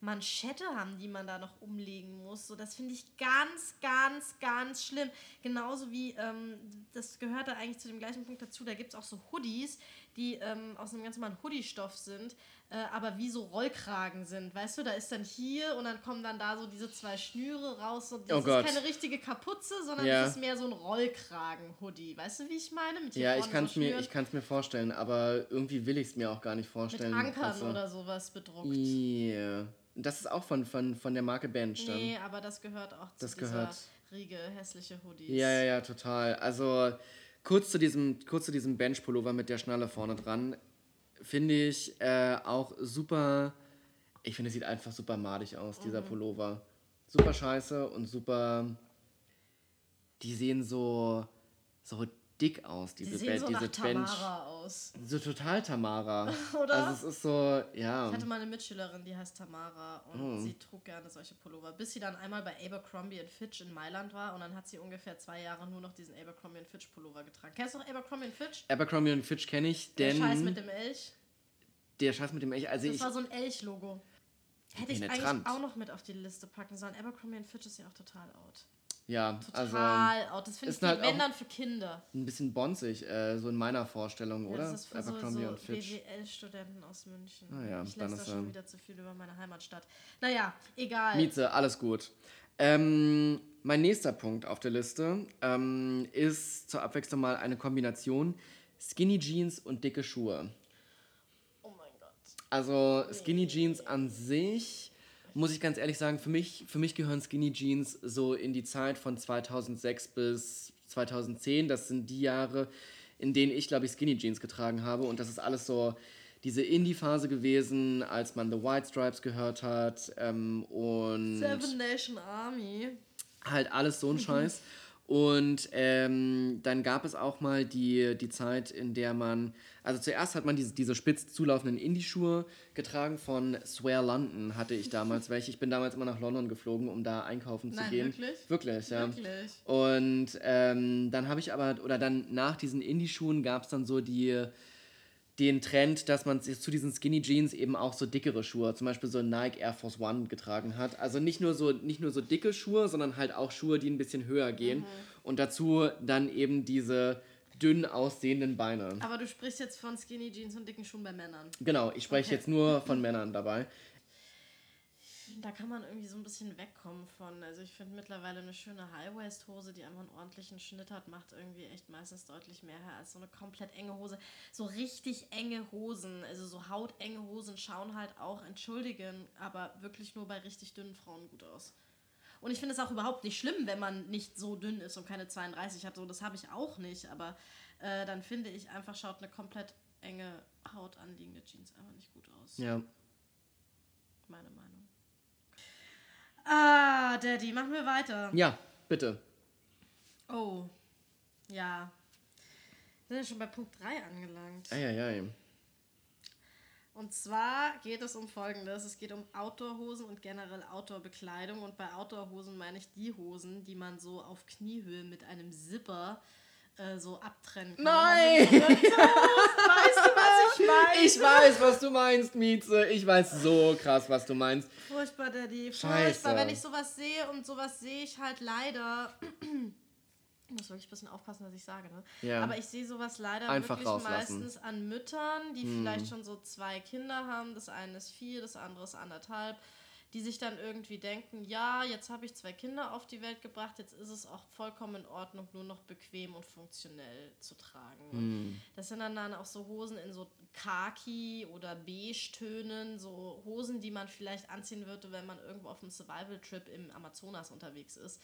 Manschette haben, die man da noch umlegen muss. So, das finde ich ganz, ganz, ganz schlimm. Genauso wie, ähm, das gehört da eigentlich zu dem gleichen Punkt dazu, da gibt es auch so Hoodies, die ähm, aus einem ganz normalen Hoodie-Stoff sind, äh, aber wie so Rollkragen sind. Weißt du, da ist dann hier und dann kommen dann da so diese zwei Schnüre raus. Und das Oh Gott. ist keine richtige Kapuze, sondern Ja. das ist mehr so ein Rollkragen-Hoodie. Weißt du, wie ich meine? Mit Ja, ich kann es so mir, ich mir vorstellen, aber irgendwie will ich es mir auch gar nicht mit vorstellen. Ankern Also, oder sowas bedruckt. I. Das ist auch von, von, von der Marke Bench dann. Nee, aber das gehört auch zu Das dieser gehört. Riege hässliche Hoodies. Ja, ja, ja, total. Also kurz zu diesem, kurz zu diesem Bench-Pullover mit der Schnalle vorne dran. Finde ich äh, auch super. Ich finde, es sieht einfach super madig aus, dieser Mhm. Pullover. Super scheiße und super. Die sehen so, so dick aus, Die diese, sehen Ben- so diese nach Bench. Tamara aus. So total Tamara. Oder? Also es ist so, ja. Ich hatte mal eine Mitschülerin, die heißt Tamara und Oh. sie trug gerne solche Pullover, bis sie dann einmal bei Abercrombie Fitch in Mailand war und dann hat sie ungefähr zwei Jahre nur noch diesen Abercrombie Fitch Pullover getragen. Kennst du noch Abercrombie Fitch? Abercrombie Fitch kenne ich, Der denn Scheiß mit dem Elch. der Scheiß mit dem Elch, also Das ich, war so ein Elch-Logo. Hätte ich eigentlich auch noch mit auf die Liste packen sollen. Abercrombie Fitch ist ja auch total out. Ja, also Total out. Das finde ich, ist halt wenn dann für Kinder. ein bisschen bonzig, äh, so in meiner Vorstellung, Ja, oder? das ist für so, Abercrombie so und Fitch. BWL-Studenten aus München. Ah ja, ich dann ist da schon er- wieder zu viel über meine Heimatstadt. Naja, egal. Mieze, alles gut. Ähm, mein nächster Punkt auf der Liste ähm, ist zur Abwechslung mal eine Kombination Skinny Jeans und dicke Schuhe. Oh mein Gott. Also Skinny Jeans an sich, muss ich ganz ehrlich sagen, für mich, für mich gehören Skinny Jeans so in die Zeit von 2006 bis 2010. Das sind die Jahre, in denen ich, glaube ich, Skinny Jeans getragen habe. Und das ist alles so diese Indie-Phase gewesen, als man The White Stripes gehört hat. Ähm, und Seven Nation Army. halt alles so ein Scheiß. Und ähm, dann gab es auch mal die, die Zeit, in der man, also zuerst hat man diese, diese spitz zulaufenden Indie-Schuhe getragen von Swear London, hatte ich damals welche. Ich bin damals immer nach London geflogen, um da einkaufen zu Nein, gehen. wirklich? Wirklich, ja. Wirklich? Und ähm, dann habe ich aber, oder dann nach diesen Indie-Schuhen gab es dann so die, den Trend, dass man sich zu diesen Skinny Jeans eben auch so dickere Schuhe, zum Beispiel so Nike Air Force One getragen hat. Also nicht nur so, nicht nur so dicke Schuhe, sondern halt auch Schuhe, die ein bisschen höher gehen. Und dazu dann eben diese dünn aussehenden Beine. Aber du sprichst jetzt von Skinny Jeans und dicken Schuhen bei Männern. Genau, ich spreche Okay. jetzt nur von Männern dabei. Da kann man irgendwie so ein bisschen wegkommen von. Also ich finde mittlerweile eine schöne High-Waist-Hose, die einfach einen ordentlichen Schnitt hat, macht irgendwie echt meistens deutlich mehr her als so eine komplett enge Hose. So richtig enge Hosen, also so hautenge Hosen schauen halt auch, entschuldigen, aber wirklich nur bei richtig dünnen Frauen gut aus. Und ich finde es auch überhaupt nicht schlimm, wenn man nicht so dünn ist und keine 32 hat. So, das habe ich auch nicht. Aber äh, dann finde ich einfach, schaut eine komplett enge Haut anliegende Jeans einfach nicht gut aus. Ja. Meine Meinung. Ah, Daddy, machen wir weiter. Ja, bitte. Oh, ja. Wir sind ja schon bei Punkt 3 angelangt. Eieiei. Und zwar geht es um Folgendes. Es geht um Outdoor-Hosen und generell Outdoor-Bekleidung. Und bei Outdoor-Hosen meine ich die Hosen, die man so auf Kniehöhe mit einem Zipper äh, so abtrennen kann. Nein! weißt du, was ich meine? Ich weiß, was du meinst, Mieze. Ich weiß so krass, was du meinst. Furchtbar, Daddy. Scheiße. Furchtbar, wenn ich sowas sehe und sowas sehe ich halt leider. Ich muss wirklich ein bisschen aufpassen, was ich sage, ne? Ja. Aber ich sehe sowas leider Einfach wirklich rauslassen. meistens an Müttern, die vielleicht schon so zwei Kinder haben. Das eine ist vier, das andere ist anderthalb. Die sich dann irgendwie denken, ja, jetzt habe ich zwei Kinder auf die Welt gebracht, jetzt ist es auch vollkommen in Ordnung, nur noch bequem und funktionell zu tragen. Und Das sind dann, dann auch so Hosen in so Khaki oder Beige-Tönen, so Hosen, die man vielleicht anziehen würde, wenn man irgendwo auf einem Survival-Trip im Amazonas unterwegs ist.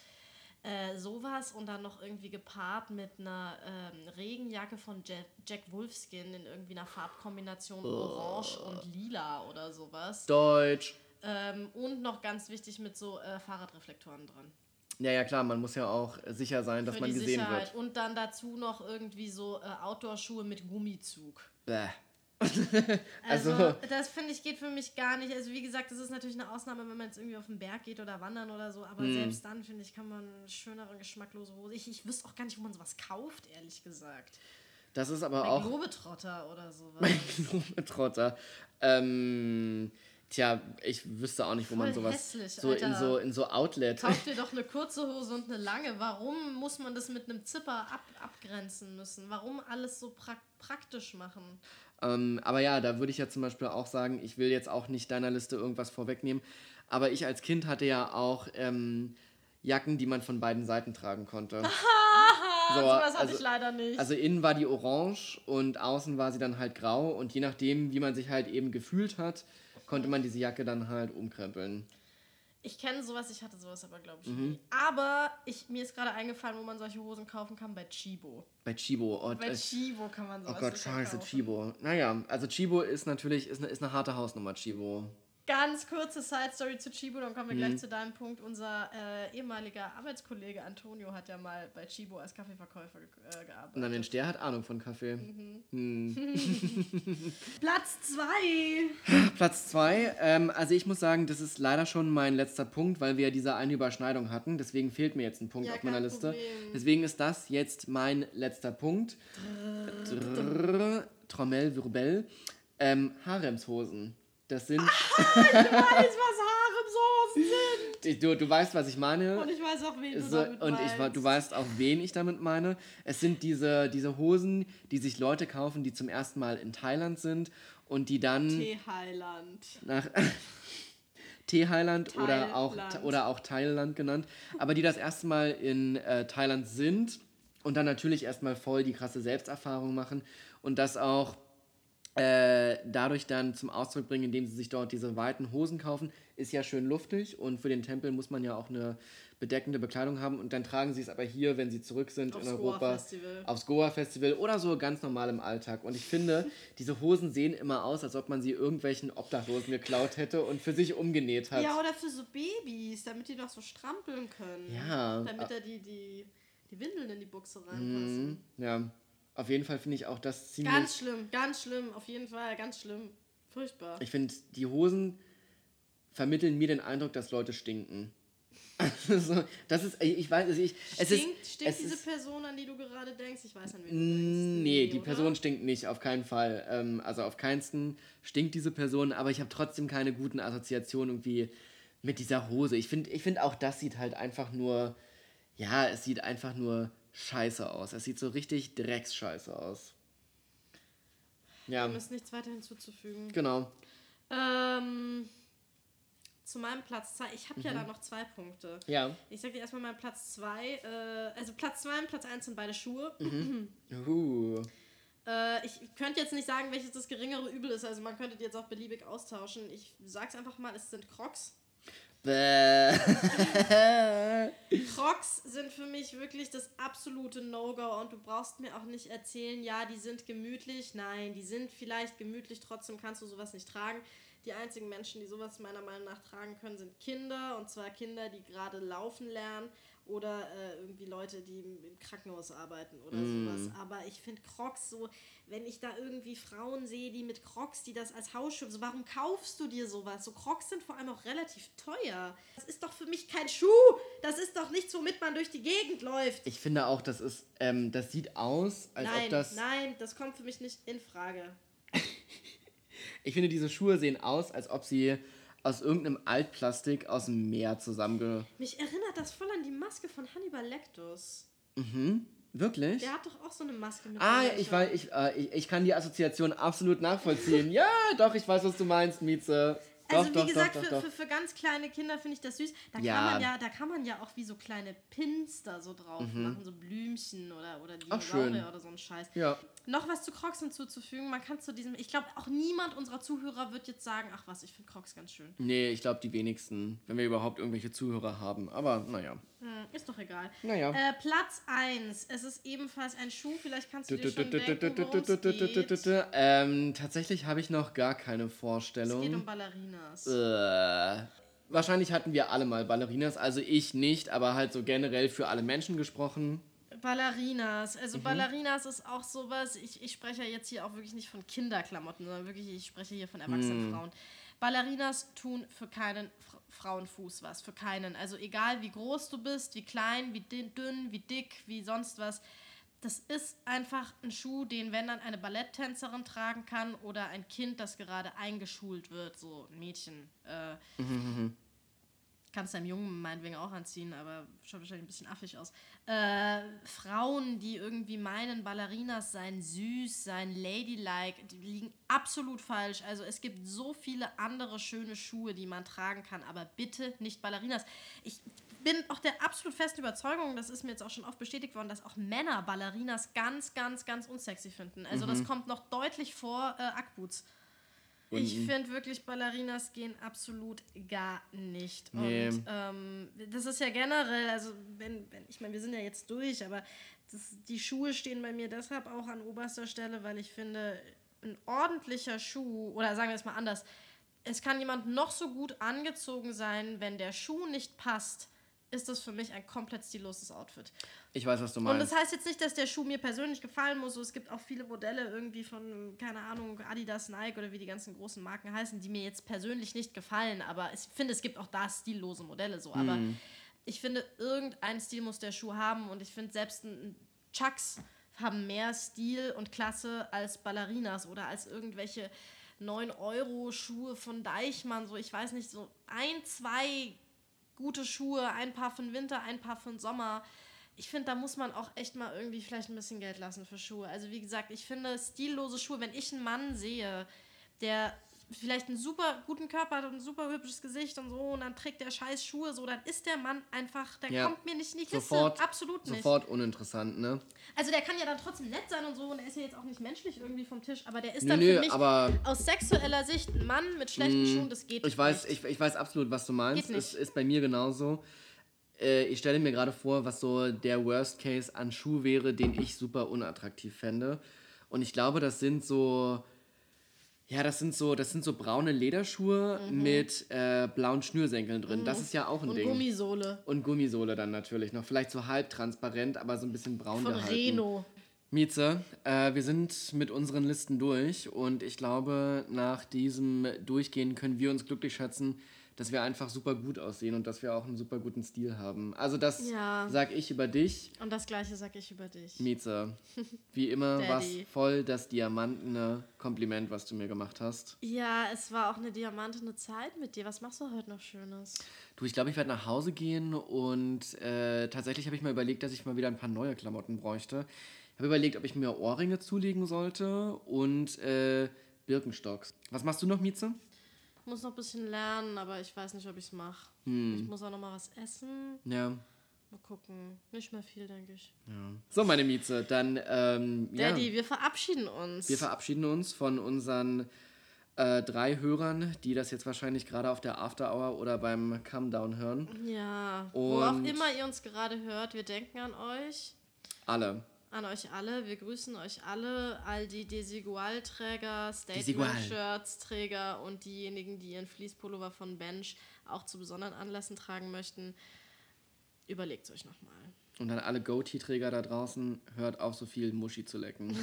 Äh, sowas und dann noch irgendwie gepaart mit einer ähm, Regenjacke von Jack, Jack Wolfskin in irgendwie einer Farbkombination Orange und Lila oder sowas. Deutsch. Ähm, und noch ganz wichtig mit so äh, Fahrradreflektoren dran. Ja, ja, klar, man muss ja auch sicher sein, dass Für man die gesehen Sicherheit. wird. Und dann dazu noch irgendwie so äh, Outdoor-Schuhe mit Gummizug. Bäh. Also, Also- das finde ich geht für mich gar nicht. Also wie gesagt, das ist natürlich eine Ausnahme, wenn man jetzt irgendwie auf den Berg geht oder wandern oder so. Aber Hm. selbst dann, finde ich, kann man schönere, geschmacklose Hose. Ich, ich wüsste auch gar nicht, wo man sowas kauft, ehrlich gesagt. Das ist aber Bei auch Globetrotter oder sowas. Globetrotter. Ähm, tja, ich wüsste auch nicht, wo man Voll sowas hässlich, so in Alter. so in so Outlet. Kauf dir doch eine kurze Hose und eine lange. Warum muss man das mit einem Zipper ab, abgrenzen müssen? Warum alles so prak praktisch machen? Ähm, aber ja, da würde ich ja zum Beispiel auch sagen, ich will jetzt auch nicht deiner Liste irgendwas vorwegnehmen, aber ich als Kind hatte ja auch ähm, Jacken, die man von beiden Seiten tragen konnte. So, sowas hatte also- ich leider nicht. Also innen war die orange und außen war sie dann halt grau und je nachdem, wie man sich halt eben gefühlt hat, konnte man diese Jacke dann halt umkrempeln. Ich kenne sowas, ich hatte sowas aber, glaube ich, Mhm. nie. Aber ich, mir ist gerade eingefallen, wo man solche Hosen kaufen kann, bei Chibo. Bei Chibo. Oh, Bei äh, Chibo kann man oh sowas Gott, sicher scheiße, kaufen. Chibo. Naja, also Chibo ist natürlich ist eine, ist eine harte Hausnummer, Chibo. Ganz kurze Side-Story zu Chibo, dann kommen wir Mhm. gleich zu deinem Punkt. Unser äh, ehemaliger Arbeitskollege Antonio hat ja mal bei Chibo als Kaffeeverkäufer ge äh, gearbeitet. Na Mensch, der hat Ahnung von Kaffee. Mhm. Hm. Platz 2! Platz zwei. Ähm, also ich muss sagen, das ist leider schon mein letzter Punkt, weil wir ja diese eine Überschneidung hatten. Deswegen fehlt mir jetzt ein Punkt Ja, auf meiner Liste. Problem. Deswegen ist das jetzt mein letzter Punkt. Drrrr, Trommelwirbel. Ähm, Haremshosen. Das sind. Ich weiß, was Haremshosen sind! du, du weißt, was ich meine. Und ich weiß auch, wen du So, damit und ich, meinst. du weißt auch, wen ich damit meine. Es sind diese, diese Hosen, die sich Leute kaufen, die zum ersten Mal in Thailand sind und die dann Tee-Heiland. nach Thailand oder auch, Thailand. oder auch Thailand genannt, aber die das erste Mal in äh, Thailand sind und dann natürlich erstmal voll die krasse Selbsterfahrung machen und das auch äh, dadurch dann zum Ausdruck bringen, indem sie sich dort diese weiten Hosen kaufen, ist ja schön luftig und für den Tempel muss man ja auch eine bedeckende Bekleidung haben und dann tragen sie es aber hier, wenn sie zurück sind Aufs in Europa, Goa-Festival. aufs Goa-Festival oder so ganz normal im Alltag. Und ich finde, diese Hosen sehen immer aus, als ob man sie irgendwelchen Obdachlosen geklaut hätte und für sich umgenäht hat. Ja, oder für so Babys, damit die doch so strampeln können. Ja. Damit er die, die, die Windeln in die Buchse reinpassen. Mhm. Ja, auf jeden Fall finde ich auch das ziemlich. Ganz schlimm, ganz schlimm, auf jeden Fall, ganz schlimm. Furchtbar. Ich finde, die Hosen vermitteln mir den Eindruck, dass Leute stinken. Also, das ist, ich weiß, also ich, es stinkt ist, stinkt es diese ist, Person, an die du gerade denkst? Ich weiß, an wen du denkst. Nee, die oder? Person stinkt nicht, auf keinen Fall. Ähm, also auf keinsten stinkt diese Person, aber ich habe trotzdem keine guten Assoziationen irgendwie mit dieser Hose. Ich finde ich find auch, das sieht halt einfach nur, ja, es sieht einfach nur scheiße aus. Es sieht so richtig drecksscheiße aus. Ja, Dem ist nichts weiter hinzuzufügen. genau. Ähm, zu meinem Platz 2. Ich habe Mhm. ja da noch zwei Punkte. Ja. Ich sag dir erstmal meinen Platz 2. Äh, also Platz 2 und Platz 1 sind beide Schuhe. Uh. Äh, ich könnte jetzt nicht sagen, welches das geringere Übel ist. Also man könnte die jetzt auch beliebig austauschen. Ich sag's einfach mal, es sind Crocs. Bäh. Crocs sind für mich wirklich das absolute No-Go und du brauchst mir auch nicht erzählen, ja, die sind gemütlich. Nein, die sind vielleicht gemütlich, trotzdem kannst du sowas nicht tragen. Die einzigen Menschen, die sowas meiner Meinung nach tragen können, sind Kinder und zwar Kinder, die gerade laufen lernen oder äh, irgendwie Leute, die im im Krankenhaus arbeiten oder sowas. Aber ich finde Crocs so, wenn ich da irgendwie Frauen sehe, die mit Crocs, die das als Hausschuh, so warum kaufst du dir sowas? So Crocs sind vor allem auch relativ teuer. Das ist doch für mich kein Schuh. Das ist doch nichts, womit man durch die Gegend läuft. Ich finde auch, das ist, ähm, das sieht aus, als nein, ob das. nein, das kommt für mich nicht in Frage. Ich finde, diese Schuhe sehen aus, als ob sie aus irgendeinem Altplastik aus dem Meer zusammenge. Mich erinnert das voll an die Maske von Hannibal Lectus. Wirklich? Der hat doch auch so eine Maske mit. Ah, ich, weiß, ich, äh, ich, ich kann die Assoziation absolut nachvollziehen. ja, doch, ich weiß, was du meinst, Mieze. Doch, Also wie doch, gesagt, doch, für, doch, Für, doch. für ganz kleine Kinder finde ich das süß. Da Ja. kann man ja, da kann man ja auch wie so kleine Pins da so drauf machen, so Blümchen oder, oder Mhm. Dinosaurier oder so ein Scheiß. Ja. Noch was zu Crocs hinzuzufügen, man kann zu diesem, ich glaube auch niemand unserer Zuhörer wird jetzt sagen, ach was, ich finde Crocs ganz schön. Nee, ich glaube die wenigsten, wenn wir überhaupt irgendwelche Zuhörer haben. Aber naja. Hm, ist doch egal. Naja. Äh, Platz 1, es ist ebenfalls ein Schuh, vielleicht kannst du dir schon denken. Ähm, tatsächlich habe ich noch gar keine Es geht um Vorstellung. Ballerinas. Äh, wahrscheinlich hatten wir alle mal Ballerinas, also ich nicht, aber halt so generell für alle Menschen gesprochen. Ballerinas. Mhm. Also Ballerinas ist auch sowas, ich, ich spreche ja jetzt hier auch wirklich nicht von Kinderklamotten, sondern wirklich, ich spreche hier von erwachsenen Mhm. Frauen. Ballerinas tun für keinen Fra Frauenfuß was, für keinen. Also egal wie groß du bist, wie klein, wie dünn, wie dick, wie sonst was. Das ist einfach ein Schuh, den, wenn dann eine Balletttänzerin tragen kann oder ein Kind, das gerade eingeschult wird, so ein Mädchen. Äh, kannst deinem Jungen meinetwegen auch anziehen, aber schaut wahrscheinlich ein bisschen affig aus. Äh, Frauen, die irgendwie meinen, Ballerinas seien süß, seien ladylike, die liegen absolut falsch. Also es gibt so viele andere schöne Schuhe, die man tragen kann, aber bitte nicht Ballerinas. Ich bin auch der absolut festen Überzeugung, das ist mir jetzt auch schon oft bestätigt worden, dass auch Männer Ballerinas ganz, ganz, ganz unsexy finden. Also das kommt noch deutlich vor äh, Ackboots. Ich finde wirklich, Ballerinas gehen absolut gar nicht. Nee. Und ähm, das ist ja generell, also wenn, wenn ich meine, wir sind ja jetzt durch, aber das, die Schuhe stehen bei mir deshalb auch an oberster Stelle, weil ich finde, ein ordentlicher Schuh, oder sagen wir es mal anders, es kann jemand noch so gut angezogen sein, wenn der Schuh nicht passt, ist das für mich ein komplett stilloses Outfit. Ich weiß, was du Und meinst. das heißt jetzt nicht, dass der Schuh mir persönlich gefallen muss. Es gibt auch viele Modelle irgendwie von, keine Ahnung, Adidas, Nike oder wie die ganzen großen Marken heißen, die mir jetzt persönlich nicht gefallen. Aber ich finde, es gibt auch da stillose Modelle so. Aber Mhm. ich finde, irgendein Stil muss der Schuh haben. Und ich finde, selbst ein Chucks haben mehr Stil und Klasse als Ballerinas oder als irgendwelche 9-Euro-Schuhe von Deichmann. So, ich weiß nicht, so ein, zwei gute Schuhe, ein paar für den Winter, ein paar für den Sommer. Ich finde, da muss man auch echt mal irgendwie vielleicht ein bisschen Geld lassen für Schuhe. Also wie gesagt, ich finde stillose Schuhe, wenn ich einen Mann sehe, der vielleicht einen super guten Körper hat und ein super hübsches Gesicht und so und dann trägt der scheiß Schuhe so, dann ist der Mann einfach, der Ja. kommt mir nicht in die Kiste. Sofort, Absolut nicht. sofort uninteressant, ne? Also der kann ja dann trotzdem nett sein und so und er ist ja jetzt auch nicht menschlich irgendwie vom Tisch, aber der ist Nö, dann nö, für mich aber- aus sexueller Sicht ein Mann mit schlechten Schuhen, das geht Ich weiß, nicht. ich, ich weiß absolut, was du meinst. Geht nicht. Es ist bei mir genauso. Äh, ich stelle mir gerade vor, was so der Worst Case an Schuh wäre, den ich super unattraktiv fände. Und ich glaube, das sind so Ja, das sind so, das sind so braune Lederschuhe mit äh, blauen Schnürsenkeln drin. Das ist ja auch ein Und Ding. Gummisohle Und Gummisohle dann natürlich noch. Vielleicht so halb transparent, aber so ein bisschen braun von gehalten. Reno. Mieze, äh, wir sind mit unseren Listen durch und ich glaube, nach diesem Durchgehen können wir uns glücklich schätzen, dass wir einfach super gut aussehen und dass wir auch einen super guten Stil haben. Also das Ja. sag ich über dich, Und das gleiche sag ich über dich. Mieze. Wie immer war voll das diamantene Kompliment, was du mir gemacht hast. Ja, es war auch eine diamantene Zeit mit dir. Was machst du heute noch Schönes? Du, ich glaube, ich werde nach Hause gehen und äh, tatsächlich habe ich mal überlegt, dass ich mal wieder ein paar neue Klamotten bräuchte. Ich habe überlegt, ob ich mir Ohrringe zulegen sollte und äh, Birkenstocks. Was machst du noch, Mieze? Ich muss noch ein bisschen lernen, aber ich weiß nicht, ob ich es mache. Hm. Ich muss auch noch mal was essen. Ja. Mal gucken. Nicht mehr viel, denke ich. So, meine Mieze, dann ähm, ja, Daddy, wir verabschieden uns. wir verabschieden uns von unseren äh, drei Hörern, die das jetzt wahrscheinlich gerade auf der After Hour oder beim Come Down hören. ja, wo auch Und- immer ihr uns gerade hört, wir denken an euch. Alle. An euch alle. Wir grüßen euch alle. All die Desigual-Träger, Desigual. Statement-Shirts-Träger und diejenigen, die ihren Fließpullover von Bench auch zu besonderen Anlässen tragen möchten. Überlegt euch nochmal. Und an alle Goatee-Träger da draußen, hört auf, so viel Muschi zu lecken.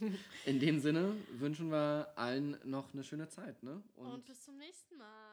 In dem Sinne wünschen wir allen noch eine schöne Zeit, ne? Und bis zum nächsten Mal.